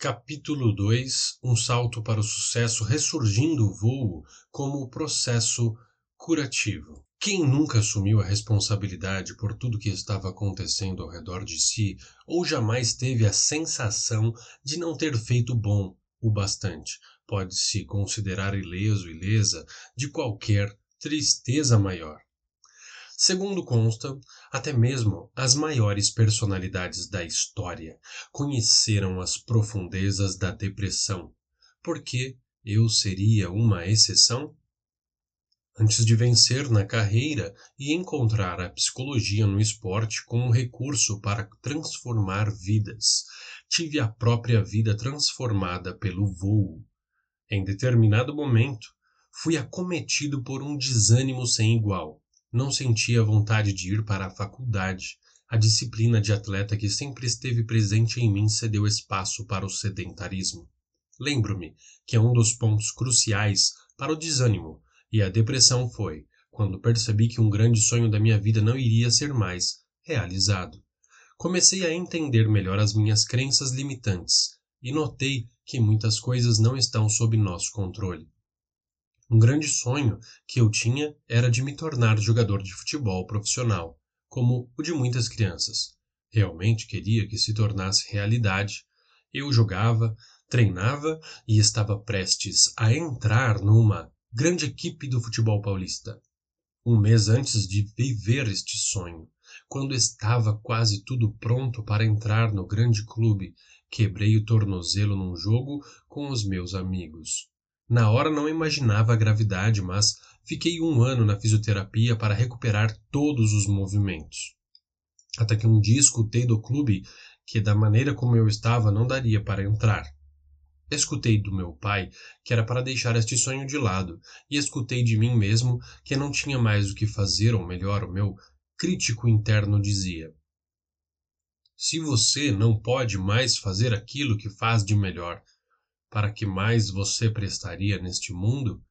Capítulo 2 Um salto para o sucesso ressurgindo o voo como processo curativo. Quem nunca assumiu a responsabilidade por tudo que estava acontecendo ao redor de si ou jamais teve a sensação de não ter feito bom o bastante, pode se considerar ileso, ilesa de qualquer tristeza maior. Segundo consta, até mesmo as maiores personalidades da história conheceram as profundezas da depressão. Porque eu seria uma exceção? Antes de vencer na carreira e encontrar a psicologia no esporte como recurso para transformar vidas, tive a própria vida transformada pelo voo. Em determinado momento, fui acometido por um desânimo sem igual não sentia vontade de ir para a faculdade. A disciplina de atleta que sempre esteve presente em mim cedeu espaço para o sedentarismo. Lembro-me que é um dos pontos cruciais para o desânimo e a depressão foi quando percebi que um grande sonho da minha vida não iria ser mais realizado. Comecei a entender melhor as minhas crenças limitantes e notei que muitas coisas não estão sob nosso controle. Um grande sonho que eu tinha era de me tornar jogador de futebol profissional, como o de muitas crianças. Realmente queria que se tornasse realidade. Eu jogava, treinava e estava prestes a entrar numa grande equipe do futebol paulista. Um mês antes de viver este sonho, quando estava quase tudo pronto para entrar no grande clube, quebrei o tornozelo num jogo com os meus amigos. Na hora não imaginava a gravidade, mas fiquei um ano na fisioterapia para recuperar todos os movimentos. Até que um dia escutei do clube que, da maneira como eu estava, não daria para entrar. Escutei do meu pai que era para deixar este sonho de lado, e escutei de mim mesmo que não tinha mais o que fazer, ou melhor, o meu crítico interno dizia: Se você não pode mais fazer aquilo que faz de melhor, para que mais você prestaria neste mundo,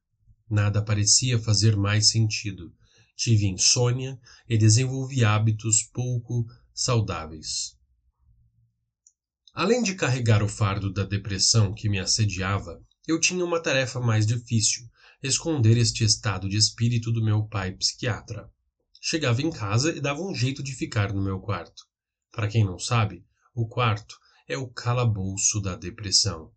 nada parecia fazer mais sentido. Tive insônia e desenvolvi hábitos pouco saudáveis. Além de carregar o fardo da depressão que me assediava, eu tinha uma tarefa mais difícil: esconder este estado de espírito do meu pai psiquiatra. Chegava em casa e dava um jeito de ficar no meu quarto. Para quem não sabe, o quarto é o calabouço da depressão.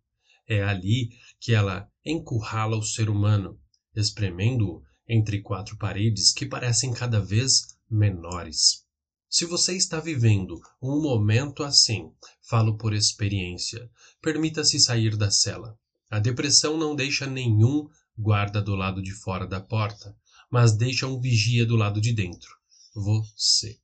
É ali que ela encurrala o ser humano, espremendo-o entre quatro paredes que parecem cada vez menores. Se você está vivendo um momento assim, falo por experiência, permita-se sair da cela. A depressão não deixa nenhum guarda do lado de fora da porta, mas deixa um vigia do lado de dentro. Você.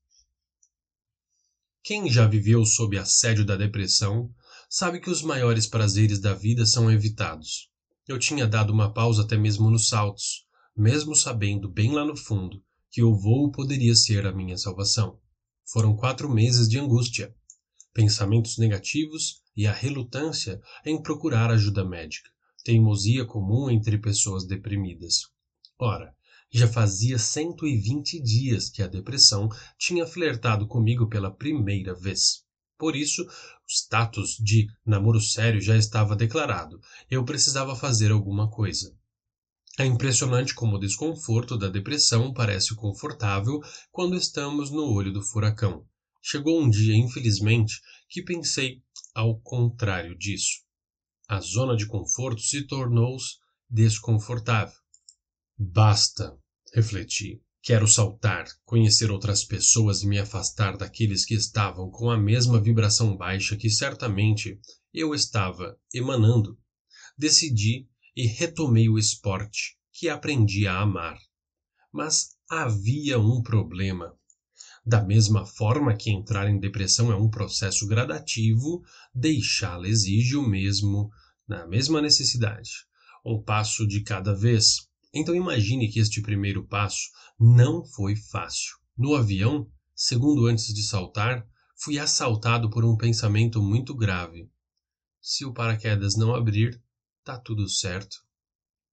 Quem já viveu sob assédio da depressão sabe que os maiores prazeres da vida são evitados. Eu tinha dado uma pausa até mesmo nos saltos, mesmo sabendo bem lá no fundo que o voo poderia ser a minha salvação. Foram quatro meses de angústia, pensamentos negativos e a relutância em procurar ajuda médica, teimosia comum entre pessoas deprimidas. Ora, já fazia 120 dias que a depressão tinha flertado comigo pela primeira vez. Por isso, o status de namoro sério já estava declarado. Eu precisava fazer alguma coisa. É impressionante como o desconforto da depressão parece confortável quando estamos no olho do furacão. Chegou um dia, infelizmente, que pensei ao contrário disso. A zona de conforto se tornou desconfortável. Basta, refleti. Quero saltar, conhecer outras pessoas e me afastar daqueles que estavam com a mesma vibração baixa que certamente eu estava emanando. Decidi e retomei o esporte que aprendi a amar. Mas havia um problema. Da mesma forma que entrar em depressão é um processo gradativo, deixá-la exige o mesmo, na mesma necessidade. Um passo de cada vez, então imagine que este primeiro passo não foi fácil. No avião, segundo antes de saltar, fui assaltado por um pensamento muito grave. Se o paraquedas não abrir, tá tudo certo.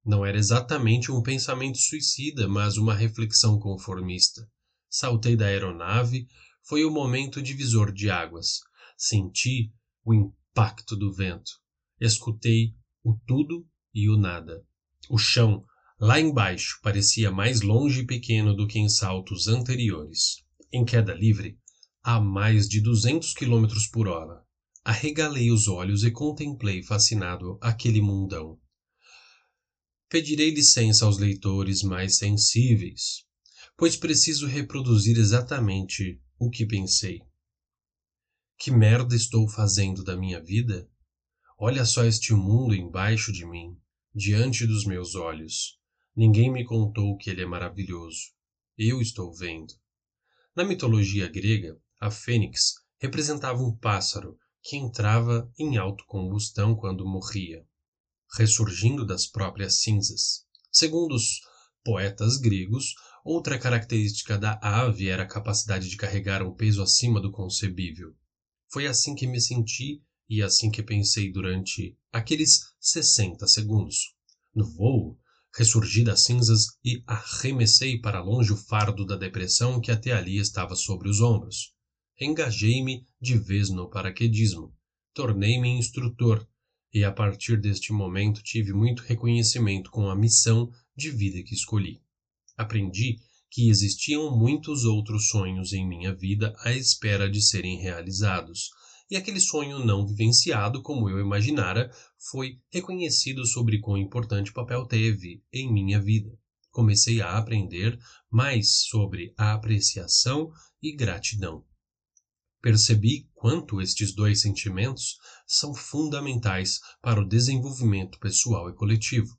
Não era exatamente um pensamento suicida, mas uma reflexão conformista. Saltei da aeronave, foi o momento divisor de águas. Senti o impacto do vento. Escutei o tudo e o nada. O chão, lá embaixo, parecia mais longe e pequeno do que em saltos anteriores. Em queda livre, a mais de 200 km por hora. Arregalei os olhos e contemplei fascinado aquele mundão. Pedirei licença aos leitores mais sensíveis, pois preciso reproduzir exatamente o que pensei. Que merda estou fazendo da minha vida? Olha só este mundo embaixo de mim, diante dos meus olhos. Ninguém me contou que ele é maravilhoso. Eu estou vendo. Na mitologia grega, a fênix representava um pássaro que entrava em autocombustão quando morria, ressurgindo das próprias cinzas. Segundo os poetas gregos, outra característica da ave era a capacidade de carregar um peso acima do concebível. Foi assim que me senti e assim que pensei durante aqueles 60 segundos. No voo, ressurgi das cinzas e arremessei para longe o fardo da depressão que até ali estava sobre os ombros. Engajei-me de vez no paraquedismo. Tornei-me instrutor e a partir deste momento tive muito reconhecimento com a missão de vida que escolhi. Aprendi que existiam muitos outros sonhos em minha vida à espera de serem realizados, e aquele sonho não vivenciado como eu imaginara foi reconhecido sobre quão importante papel teve em minha vida. Comecei a aprender mais sobre a apreciação e gratidão. Percebi quanto estes dois sentimentos são fundamentais para o desenvolvimento pessoal e coletivo.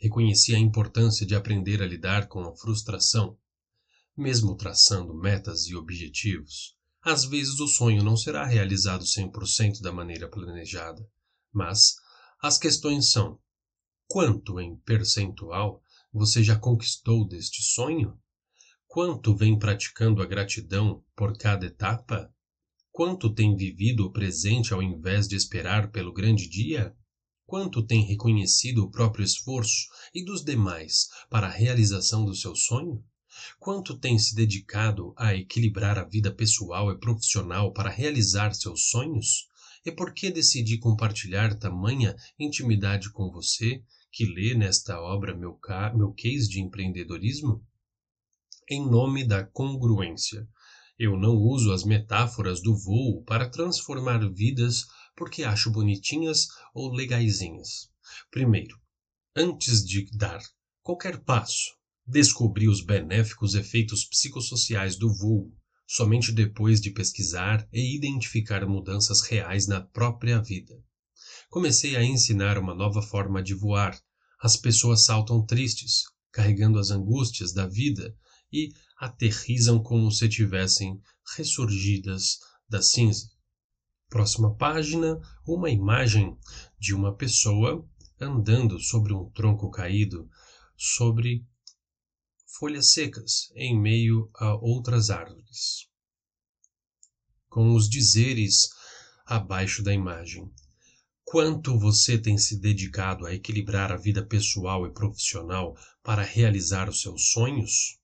Reconheci a importância de aprender a lidar com a frustração. Mesmo traçando metas e objetivos, às vezes o sonho não será realizado 100% da maneira planejada, mas as questões são: quanto em percentual você já conquistou deste sonho? Quanto vem praticando a gratidão por cada etapa? Quanto tem vivido o presente ao invés de esperar pelo grande dia? Quanto tem reconhecido o próprio esforço e dos demais para a realização do seu sonho? Quanto tem se dedicado a equilibrar a vida pessoal e profissional para realizar seus sonhos? E por que decidi compartilhar tamanha intimidade com você que lê nesta obra meu, meu case de empreendedorismo? Em nome da congruência, eu não uso as metáforas do voo para transformar vidas porque acho bonitinhas ou legaisinhas. Primeiro, antes de dar qualquer passo, descobri os benéficos efeitos psicossociais do voo somente depois de pesquisar e identificar mudanças reais na própria vida. Comecei a ensinar uma nova forma de voar. As pessoas saltam tristes, carregando as angústias da vida e aterrizam como se tivessem ressurgidas da cinza. Próxima página, uma imagem de uma pessoa andando sobre um tronco caído, sobre folhas secas, em meio a outras árvores. Com os dizeres abaixo da imagem. Quanto você tem se dedicado a equilibrar a vida pessoal e profissional para realizar os seus sonhos?